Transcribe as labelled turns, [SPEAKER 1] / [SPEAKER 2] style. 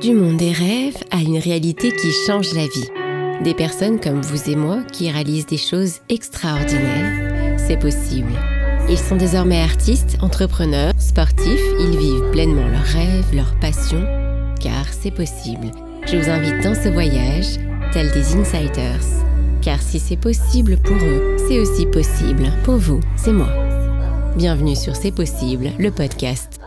[SPEAKER 1] Du monde des rêves à une réalité qui change la vie. Des personnes comme vous et moi qui réalisent des choses extraordinaires. C'est possible. Ils sont désormais artistes, entrepreneurs, sportifs, ils vivent pleinement leurs rêves, leurs passions, car c'est possible. Je vous invite dans ce voyage, tel des insiders. Car si c'est possible pour eux, c'est aussi possible pour vous, c'est moi. Bienvenue sur C'est possible, le podcast